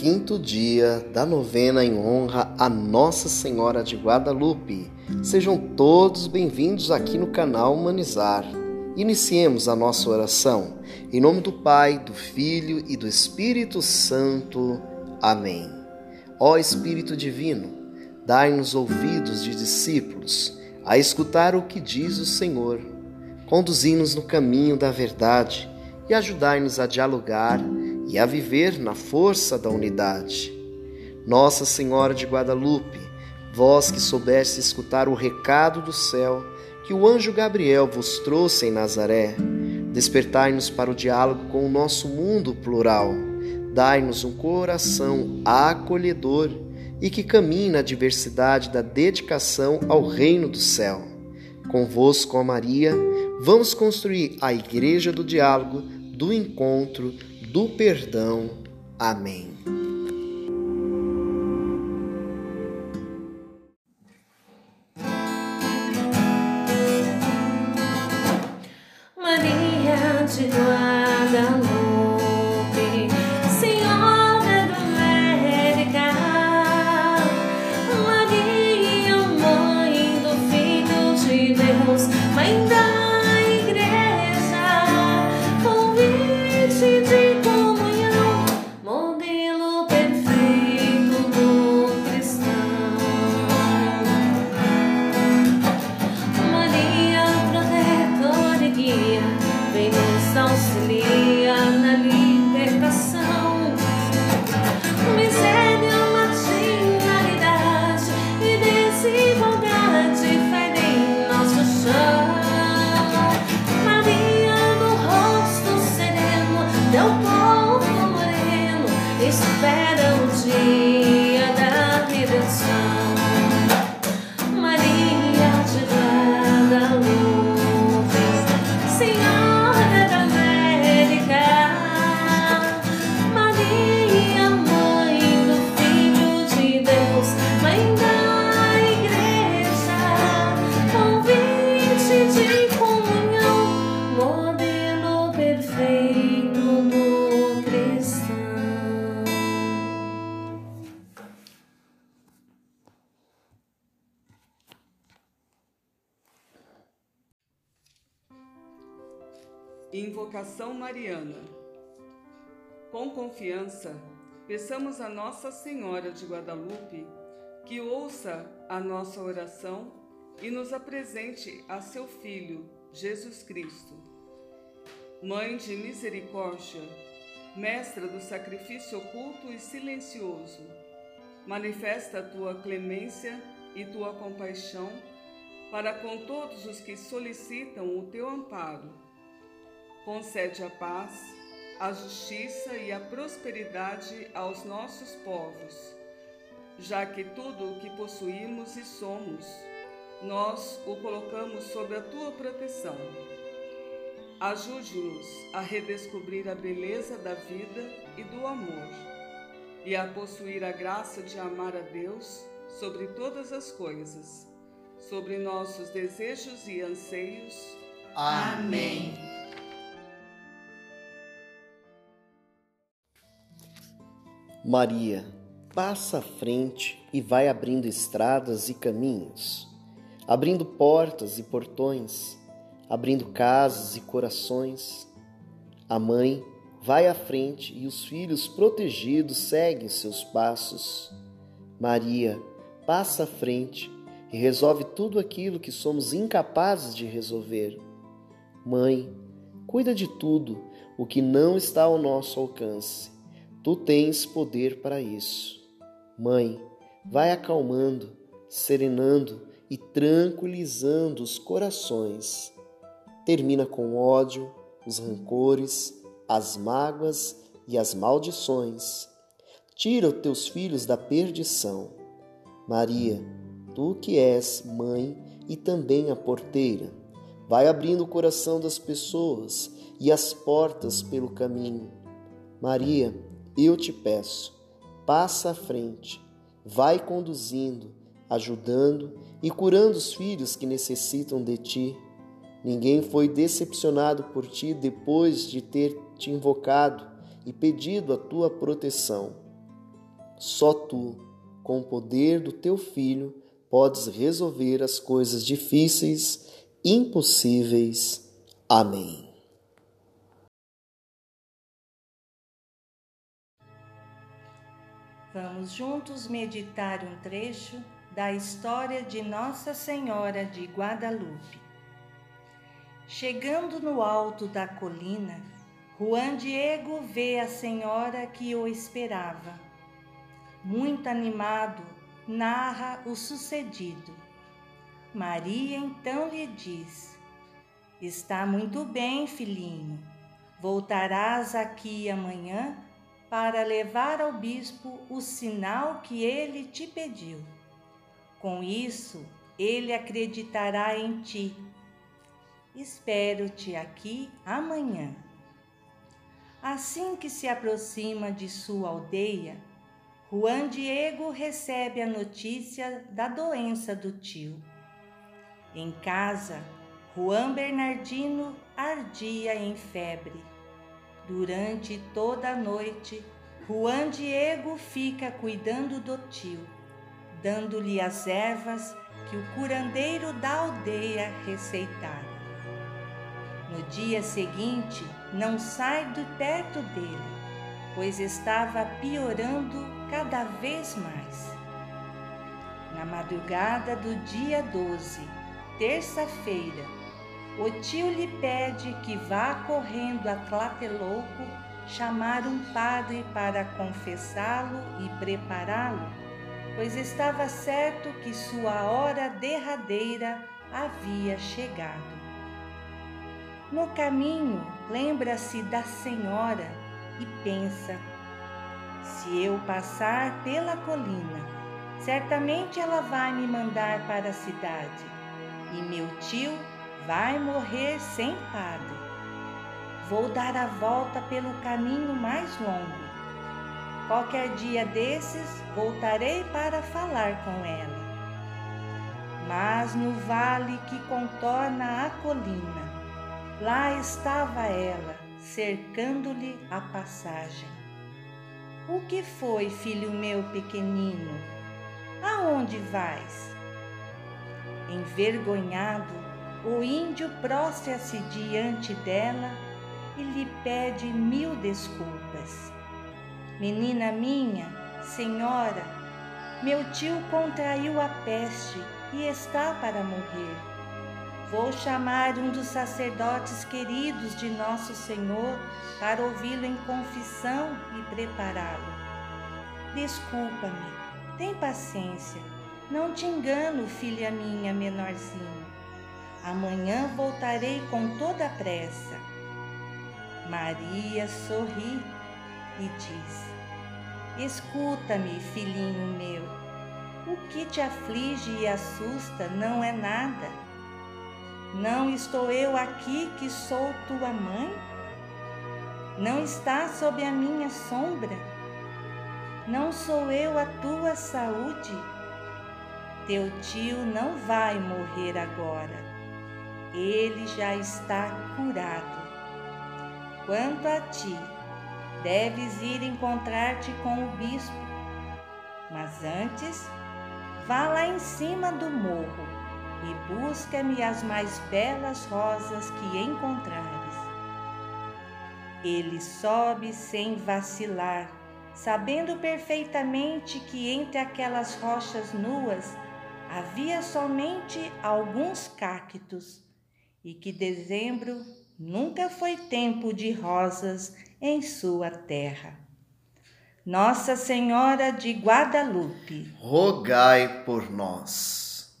quinto dia da novena em honra a Nossa Senhora de Guadalupe. Sejam todos bem-vindos aqui no canal Humanizar. Iniciemos a nossa oração. Em nome do Pai, do Filho e do Espírito Santo. Amém. Ó Espírito Divino, dai-nos ouvidos de discípulos a escutar o que diz o Senhor. Conduzi-nos no caminho da verdade e ajudai-nos a dialogar e a viver na força da unidade. Nossa Senhora de Guadalupe, vós que soubeste escutar o recado do céu que o anjo Gabriel vos trouxe em Nazaré, despertai-nos para o diálogo com o nosso mundo plural. Dai-nos um coração acolhedor e que caminhe na diversidade da dedicação ao reino do céu. Convosco, ó Maria, vamos construir a igreja do diálogo, do encontro, do perdão. Amém. Invocação Mariana. Com confiança, peçamos a Nossa Senhora de Guadalupe que ouça a nossa oração e nos apresente a seu Filho, Jesus Cristo. Mãe de misericórdia, mestra do sacrifício oculto e silencioso, manifesta a tua clemência e tua compaixão para com todos os que solicitam o teu amparo concede a paz, a justiça e a prosperidade aos nossos povos, já que tudo o que possuímos e somos, nós o colocamos sob a tua proteção. Ajude-nos a redescobrir a beleza da vida e do amor, e a possuir a graça de amar a Deus sobre todas as coisas, sobre nossos desejos e anseios. Amém. Maria, passa à frente e vai abrindo estradas e caminhos, abrindo portas e portões, abrindo casas e corações. A mãe vai à frente e os filhos protegidos seguem seus passos. Maria passa à frente e resolve tudo aquilo que somos incapazes de resolver. Mãe, cuida de tudo o que não está ao nosso alcance Tu tens poder para isso. Mãe, vai acalmando, serenando e tranquilizando os corações. Termina com o ódio, os rancores, as mágoas e as maldições. Tira os teus filhos da perdição. Maria, tu que és mãe e também a porteira, vai abrindo o coração das pessoas e as portas pelo caminho. Maria, eu te peço, passa à frente, vai conduzindo, ajudando e curando os filhos que necessitam de ti. Ninguém foi decepcionado por ti depois de ter te invocado e pedido a tua proteção. Só tu, com o poder do teu Filho, podes resolver as coisas difíceis, impossíveis. Amém. Vamos juntos meditar um trecho da história de Nossa Senhora de Guadalupe. Chegando no alto da colina, Juan Diego vê a senhora que o esperava muito animado, narra o sucedido. Maria então lhe diz: Está muito bem, filhinho. Voltarás aqui amanhã para levar ao bispo o sinal que ele te pediu. Com isso, ele acreditará em ti. Espero-te aqui amanhã. Assim que se aproxima de sua aldeia, Juan Diego recebe a notícia da doença do tio. Em casa, Juan Bernardino ardia em febre. Durante toda a noite, Juan Diego fica cuidando do tio, dando-lhe as ervas que o curandeiro da aldeia receitara. No dia seguinte, não sai de perto dele, pois estava piorando cada vez mais. Na madrugada do dia 12, terça-feira, o tio lhe pede que vá correndo a Tlatelolco chamar um padre para confessá-lo e prepará-lo, pois estava certo que sua hora derradeira havia chegado. No caminho, lembra-se da senhora e pensa se eu passar pela colina, certamente ela vai me mandar para a cidade, e meu tio vai morrer sem padre. Vou dar a volta pelo caminho mais longo. Qualquer dia desses voltarei para falar com ela. Mas no vale que contorna a colina, lá estava ela, cercando-lhe a passagem. O que foi, filho meu pequenino? Aonde vais? Envergonhado, o índio prostra-se diante dela e lhe pede mil desculpas. Menina minha, senhora, meu tio contraiu a peste e está para morrer. Vou chamar um dos sacerdotes queridos de Nosso Senhor para ouvi-lo em confissão e prepará-lo. Desculpa-me, tem paciência, não te engano, filha minha menorzinha. Amanhã voltarei com toda a pressa. Maria sorri e diz: Escuta-me, filhinho meu. O que te aflige e assusta não é nada não estou eu aqui que sou tua mãe? Não estás sob a minha sombra? Não sou eu a tua saúde? Teu tio não vai morrer agora. Ele já está curado. Quanto a ti, deves ir encontrar-te com o bispo. Mas antes, vá lá em cima do morro e busca-me as mais belas rosas que encontrares. Ele sobe sem vacilar, sabendo perfeitamente que entre aquelas rochas nuas havia somente alguns cactos e que dezembro nunca foi tempo de rosas em sua terra. Nossa Senhora de Guadalupe, rogai por nós.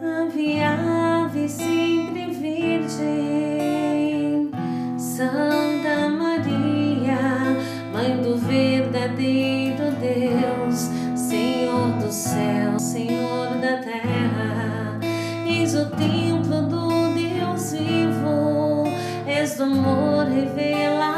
Ave, ave, sempre amor revelação,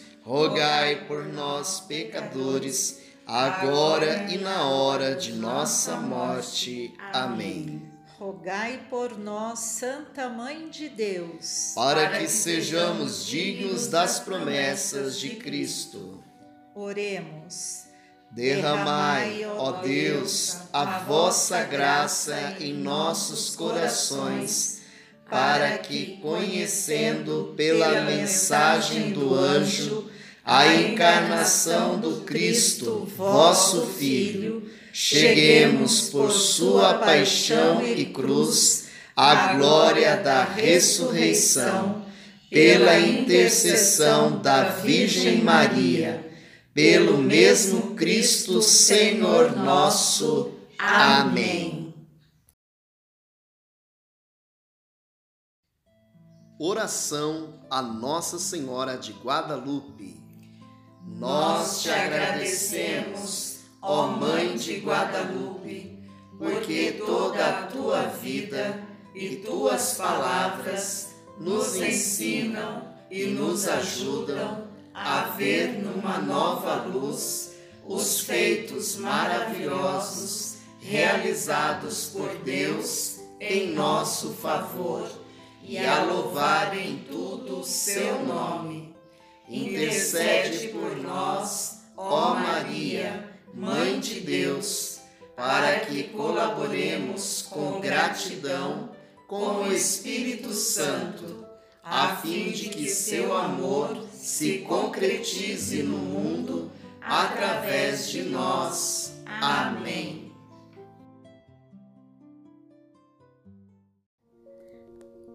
rogai por nós, pecadores, agora e na hora de nossa morte. Amém. Rogai por nós, Santa Mãe de Deus, para que sejamos dignos das promessas de Cristo. Oremos. Derramai, ó Deus, a vossa graça em nossos corações, para que, conhecendo pela mensagem do anjo a encarnação do Cristo, vosso Filho, cheguemos por sua paixão e cruz à glória da ressurreição, pela intercessão da Virgem Maria, pelo mesmo Cristo Senhor nosso. Amém. Oração a Nossa Senhora de Guadalupe. Nós te agradecemos, ó Mãe de Guadalupe, porque toda a tua vida e tuas palavras nos ensinam e nos ajudam a ver numa nova luz os feitos maravilhosos realizados por Deus em nosso favor e a louvar em tudo seu nome intercede por nós, ó Maria, Mãe de Deus, para que colaboremos com gratidão com o Espírito Santo, a fim de que seu amor se concretize no mundo através de nós. Amém.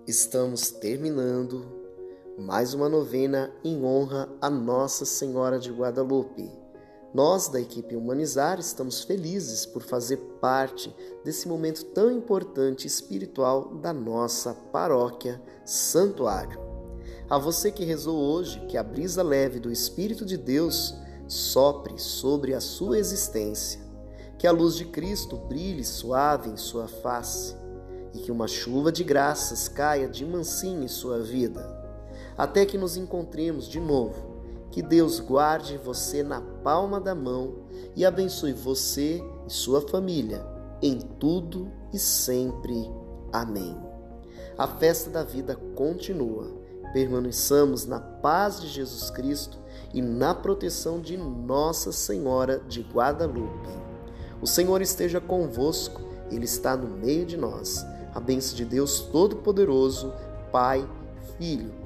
Estamos terminando mais uma novena em honra a Nossa Senhora de Guadalupe. Nós, da equipe Humanizar, estamos felizes por fazer parte desse momento tão importante espiritual da nossa paróquia Santuário. A você que rezou hoje, que a brisa leve do Espírito de Deus sopre sobre a sua existência, que a luz de Cristo brilhe suave em sua face e que uma chuva de graças caia de mansinho em sua vida até que nos encontremos de novo. Que Deus guarde você na palma da mão e abençoe você e sua família em tudo e sempre. Amém. A festa da vida continua. Permaneçamos na paz de Jesus Cristo e na proteção de Nossa Senhora de Guadalupe. O Senhor esteja convosco, Ele está no meio de nós. A bênção de Deus Todo-Poderoso, Pai, Filho